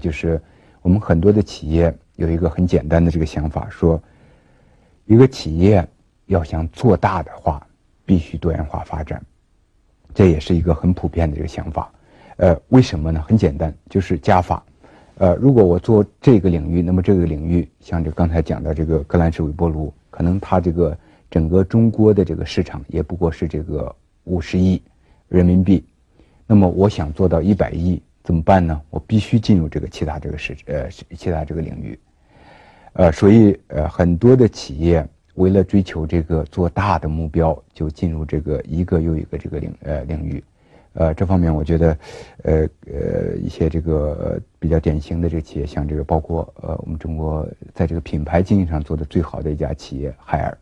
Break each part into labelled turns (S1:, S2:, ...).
S1: 就是我们很多的企业有一个很简单的这个想法，说一个企业要想做大的话，必须多元化发展，这也是一个很普遍的这个想法。呃，为什么呢？很简单，就是加法。呃，如果我做这个领域，那么这个领域像这刚才讲的这个格兰仕微波炉，可能它这个整个中国的这个市场也不过是这个五十亿人民币。那么我想做到一百亿怎么办呢？我必须进入这个其他这个市呃其他这个领域。呃，所以呃很多的企业为了追求这个做大的目标，就进入这个一个又一个这个领呃领域。呃，这方面我觉得，呃呃，一些这个比较典型的这个企业，像这个包括呃，我们中国在这个品牌经营上做的最好的一家企业海尔，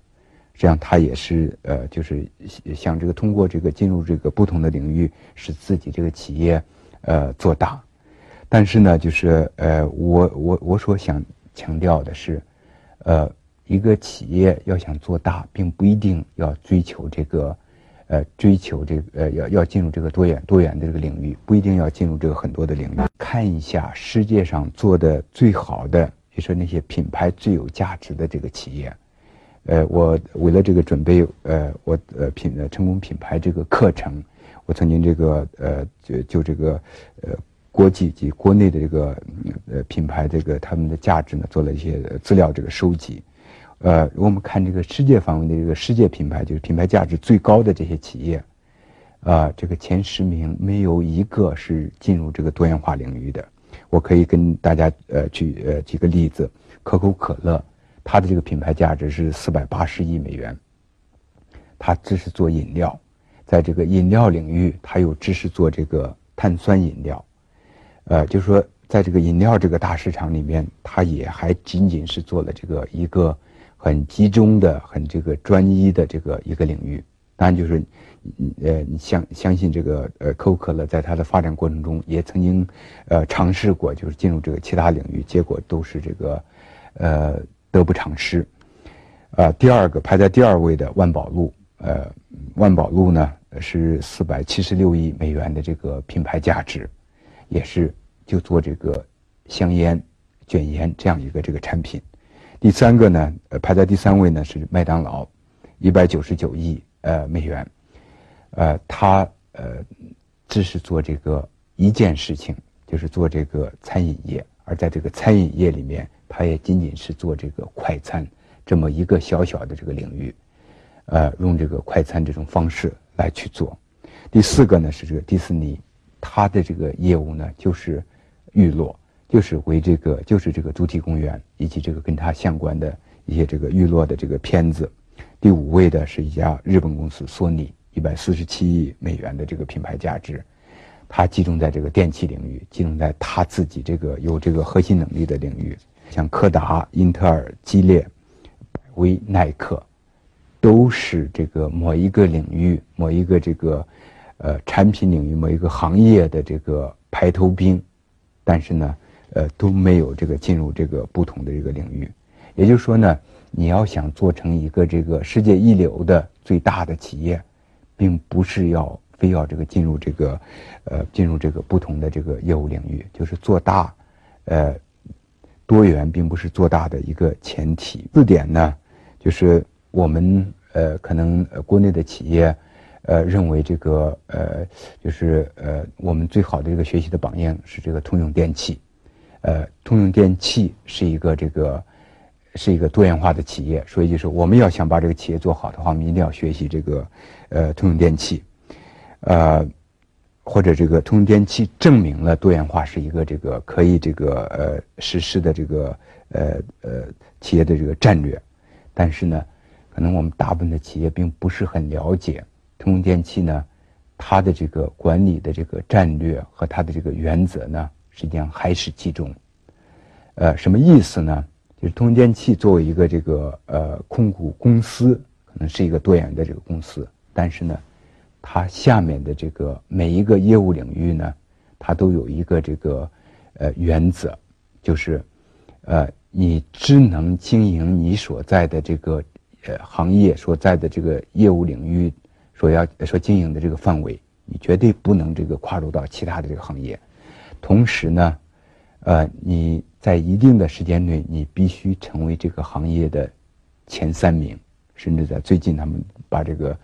S1: 实际上它也是呃，就是想这个通过这个进入这个不同的领域，使自己这个企业呃做大。但是呢，就是呃，我我我所想强调的是，呃，一个企业要想做大，并不一定要追求这个。呃，追求这个呃，要要进入这个多元多元的这个领域，不一定要进入这个很多的领域。看一下世界上做的最好的，比如说那些品牌最有价值的这个企业。呃，我为了这个准备，呃，我呃品呃成功品牌这个课程，我曾经这个呃就就这个呃国际及国内的这个呃品牌这个他们的价值呢，做了一些资料这个收集。呃，我们看这个世界范围的这个世界品牌，就是品牌价值最高的这些企业，啊，这个前十名没有一个是进入这个多元化领域的。我可以跟大家呃举呃几个例子，可口可乐，它的这个品牌价值是四百八十亿美元，它只是做饮料，在这个饮料领域，它有只是做这个碳酸饮料，呃，就是说在这个饮料这个大市场里面，它也还仅仅是做了这个一个。很集中的、很这个专一的这个一个领域，当然就是，呃，你相相信这个呃可口可乐在它的发展过程中也曾经，呃，尝试过就是进入这个其他领域，结果都是这个，呃，得不偿失。啊，第二个排在第二位的万宝路，呃，万宝路呢是四百七十六亿美元的这个品牌价值，也是就做这个香烟、卷烟这样一个这个产品。第三个呢，呃，排在第三位呢是麦当劳，一百九十九亿呃美元，呃，它呃只是做这个一件事情，就是做这个餐饮业，而在这个餐饮业里面，它也仅仅是做这个快餐这么一个小小的这个领域，呃，用这个快餐这种方式来去做。第四个呢是这个迪士尼，它的这个业务呢就是娱乐。就是为这个，就是这个主题公园以及这个跟它相关的一些这个娱乐的这个片子。第五位的是一家日本公司索尼，一百四十七亿美元的这个品牌价值，它集中在这个电器领域，集中在它自己这个有这个核心能力的领域，像柯达、英特尔、激烈、百威、耐克，都是这个某一个领域、某一个这个呃产品领域、某一个行业的这个排头兵，但是呢。呃，都没有这个进入这个不同的这个领域，也就是说呢，你要想做成一个这个世界一流的最大的企业，并不是要非要这个进入这个，呃，进入这个不同的这个业务领域，就是做大，呃，多元并不是做大的一个前提。四点呢，就是我们呃可能国内的企业，呃认为这个呃就是呃我们最好的这个学习的榜样是这个通用电气。呃，通用电气是一个这个是一个多元化的企业，所以就是我们要想把这个企业做好的话，我们一定要学习这个呃通用电气，呃或者这个通用电气证明了多元化是一个这个可以这个呃实施的这个呃呃企业的这个战略，但是呢，可能我们大部分的企业并不是很了解通用电气呢，它的这个管理的这个战略和它的这个原则呢。实际上还是集中，呃，什么意思呢？就是通用电气作为一个这个呃控股公司，可能是一个多元的这个公司，但是呢，它下面的这个每一个业务领域呢，它都有一个这个呃原则，就是呃你只能经营你所在的这个呃行业所在的这个业务领域所要所经营的这个范围，你绝对不能这个跨入到其他的这个行业。同时呢，呃，你在一定的时间内，你必须成为这个行业的前三名，甚至在最近他们把这个，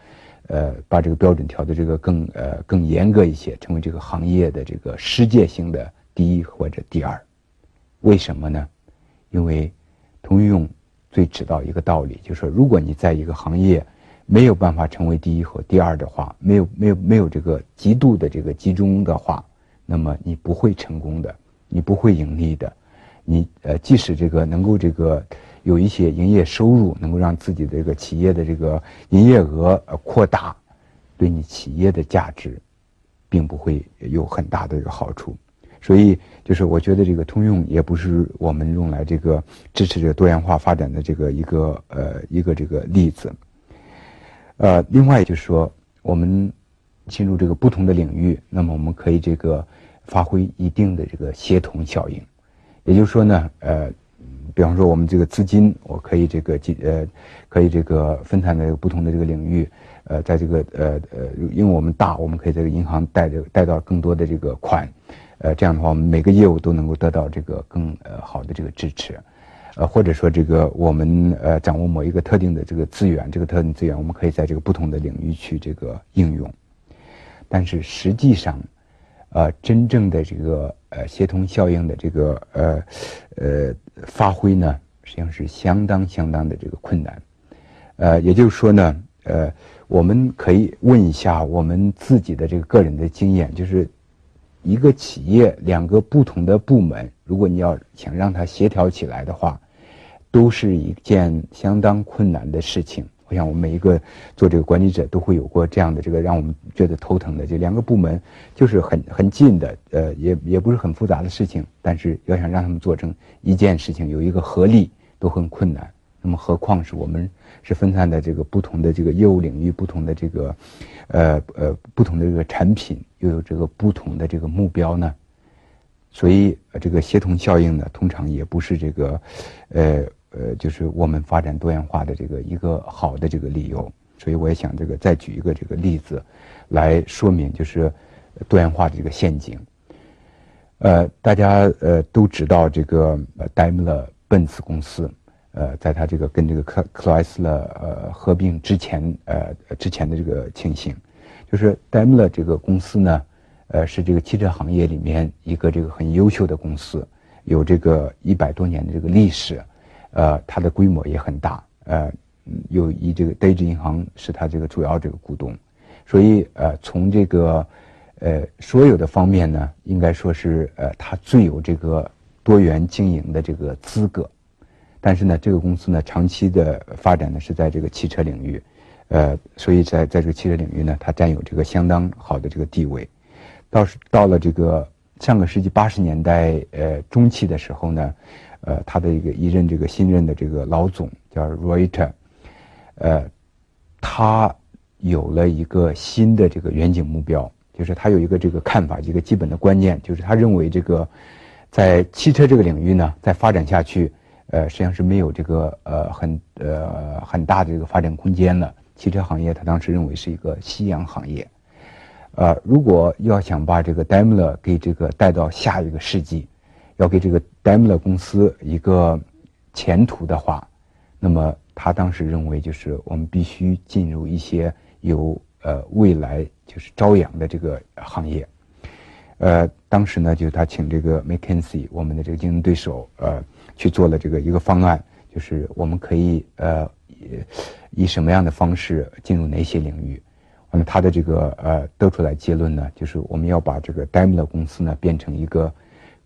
S1: 呃，把这个标准调的这个更呃更严格一些，成为这个行业的这个世界性的第一或者第二。为什么呢？因为通用最知道一个道理，就是说，如果你在一个行业没有办法成为第一和第二的话，没有没有没有这个极度的这个集中的话，那么你不会成功的。你不会盈利的，你呃，即使这个能够这个有一些营业收入，能够让自己的这个企业的这个营业额呃扩大，对你企业的价值，并不会有很大的一个好处。所以，就是我觉得这个通用也不是我们用来这个支持这个多元化发展的这个一个呃一个这个例子。呃，另外就是说，我们进入这个不同的领域，那么我们可以这个。发挥一定的这个协同效应，也就是说呢，呃，比方说我们这个资金，我可以这个进呃，可以这个分散在不同的这个领域，呃，在这个呃呃，因为我们大，我们可以这个银行贷这个贷到更多的这个款，呃，这样的话，我们每个业务都能够得到这个更呃好的这个支持，呃，或者说这个我们呃掌握某一个特定的这个资源，这个特定资源，我们可以在这个不同的领域去这个应用，但是实际上。呃，真正的这个呃协同效应的这个呃呃发挥呢，实际上是相当相当的这个困难。呃，也就是说呢，呃，我们可以问一下我们自己的这个个人的经验，就是一个企业两个不同的部门，如果你要想让它协调起来的话，都是一件相当困难的事情。我想，我们每一个做这个管理者都会有过这样的这个让我们觉得头疼的，这两个部门就是很很近的，呃，也也不是很复杂的事情，但是要想让他们做成一件事情，有一个合力都很困难。那么，何况是我们是分散的这个不同的这个业务领域，不同的这个，呃呃，不同的这个产品，又有这个不同的这个目标呢？所以，这个协同效应呢，通常也不是这个，呃。呃，就是我们发展多元化的这个一个好的这个理由，所以我也想这个再举一个这个例子，来说明就是多元化的这个陷阱。呃，大家呃都知道这个戴姆勒奔驰公司，呃，在它这个跟这个克克莱斯勒呃合并之前，呃之前的这个情形，就是戴姆勒这个公司呢，呃是这个汽车行业里面一个这个很优秀的公司，有这个一百多年的这个历史。呃，它的规模也很大，呃，有以这个德意志银行是它这个主要这个股东，所以呃，从这个呃所有的方面呢，应该说是呃它最有这个多元经营的这个资格。但是呢，这个公司呢，长期的发展呢是在这个汽车领域，呃，所以在在这个汽车领域呢，它占有这个相当好的这个地位。到是到了这个上个世纪八十年代呃中期的时候呢。呃，他的一个一任这个新任的这个老总叫 Reuter，呃，他有了一个新的这个远景目标，就是他有一个这个看法，一个基本的观念，就是他认为这个在汽车这个领域呢，再发展下去，呃，实际上是没有这个呃很呃很大的这个发展空间了。汽车行业他当时认为是一个夕阳行业，呃，如果要想把这个 Daimler 给这个带到下一个世纪。要给这个戴姆勒公司一个前途的话，那么他当时认为，就是我们必须进入一些有呃未来就是朝阳的这个行业。呃，当时呢，就是他请这个 McKinsey 我们的这个竞争对手呃去做了这个一个方案，就是我们可以呃以什么样的方式进入哪些领域。完了，他的这个呃得出来结论呢，就是我们要把这个戴姆勒公司呢变成一个。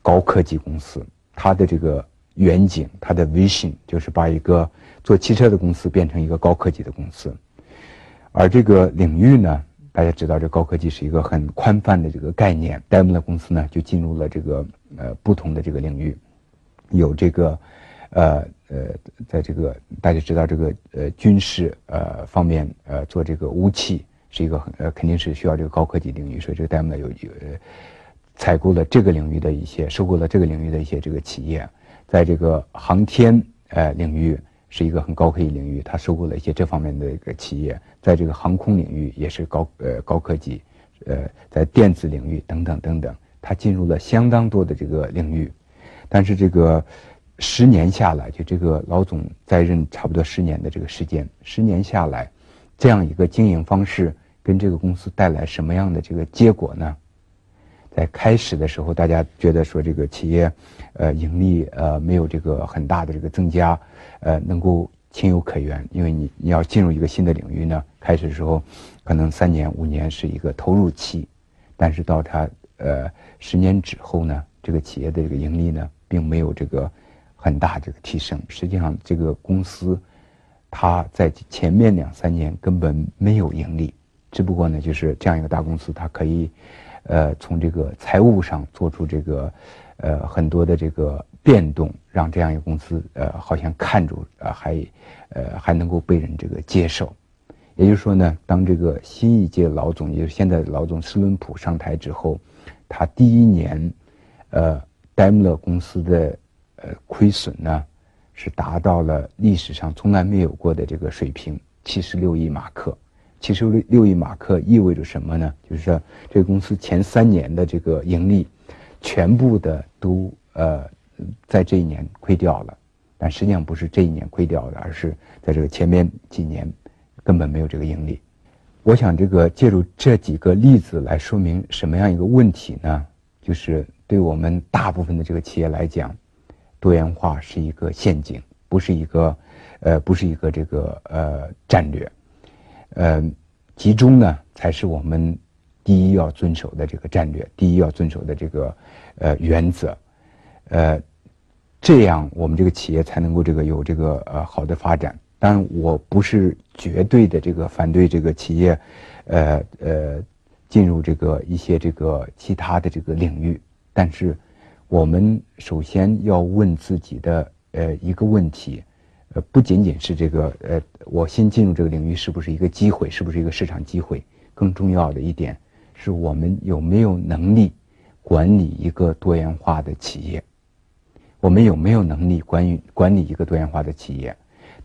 S1: 高科技公司，它的这个远景，它的 vision 就是把一个做汽车的公司变成一个高科技的公司。而这个领域呢，大家知道，这高科技是一个很宽泛的这个概念。戴姆勒公司呢，就进入了这个呃不同的这个领域，有这个呃呃，在这个大家知道这个呃军事呃方面呃做这个武器是一个很呃肯定是需要这个高科技领域，所以这个戴姆勒有有。采购了这个领域的一些，收购了这个领域的一些这个企业，在这个航天呃领域是一个很高科技领域，它收购了一些这方面的一个企业，在这个航空领域也是高呃高科技，呃在电子领域等等等等，它进入了相当多的这个领域，但是这个十年下来，就这个老总在任差不多十年的这个时间，十年下来，这样一个经营方式跟这个公司带来什么样的这个结果呢？在开始的时候，大家觉得说这个企业，呃，盈利呃没有这个很大的这个增加，呃，能够情有可原，因为你你要进入一个新的领域呢，开始的时候可能三年五年是一个投入期，但是到它呃十年之后呢，这个企业的这个盈利呢，并没有这个很大这个提升。实际上，这个公司它在前面两三年根本没有盈利，只不过呢，就是这样一个大公司，它可以。呃，从这个财务上做出这个，呃，很多的这个变动，让这样一个公司，呃，好像看住，呃，还，呃，还能够被人这个接受。也就是说呢，当这个新一届老总，也就是现在的老总斯伦普上台之后，他第一年，呃，戴姆勒公司的，呃，亏损呢，是达到了历史上从来没有过的这个水平，七十六亿马克。其实六六亿马克意味着什么呢？就是说，这个公司前三年的这个盈利，全部的都呃，在这一年亏掉了。但实际上不是这一年亏掉的，而是在这个前面几年根本没有这个盈利。我想，这个借助这几个例子来说明什么样一个问题呢？就是对我们大部分的这个企业来讲，多元化是一个陷阱，不是一个呃，不是一个这个呃战略。呃，集中呢才是我们第一要遵守的这个战略，第一要遵守的这个呃原则，呃，这样我们这个企业才能够这个有这个呃好的发展。当然，我不是绝对的这个反对这个企业，呃呃进入这个一些这个其他的这个领域，但是我们首先要问自己的呃一个问题。呃，不仅仅是这个，呃，我新进入这个领域是不是一个机会，是不是一个市场机会？更重要的一点，是我们有没有能力管理一个多元化的企业？我们有没有能力管理管理一个多元化的企业？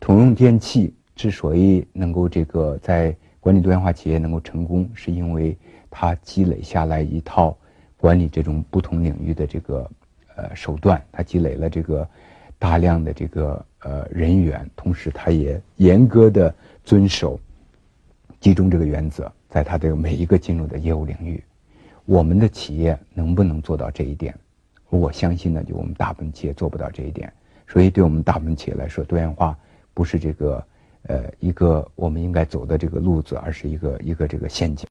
S1: 通用电气之所以能够这个在管理多元化企业能够成功，是因为它积累下来一套管理这种不同领域的这个呃手段，它积累了这个大量的这个。呃，人员，同时他也严格的遵守集中这个原则，在他的每一个进入的业务领域，我们的企业能不能做到这一点？我相信呢，就我们大部分企业做不到这一点，所以对我们大部分企业来说，多元化不是这个呃一个我们应该走的这个路子，而是一个一个这个陷阱。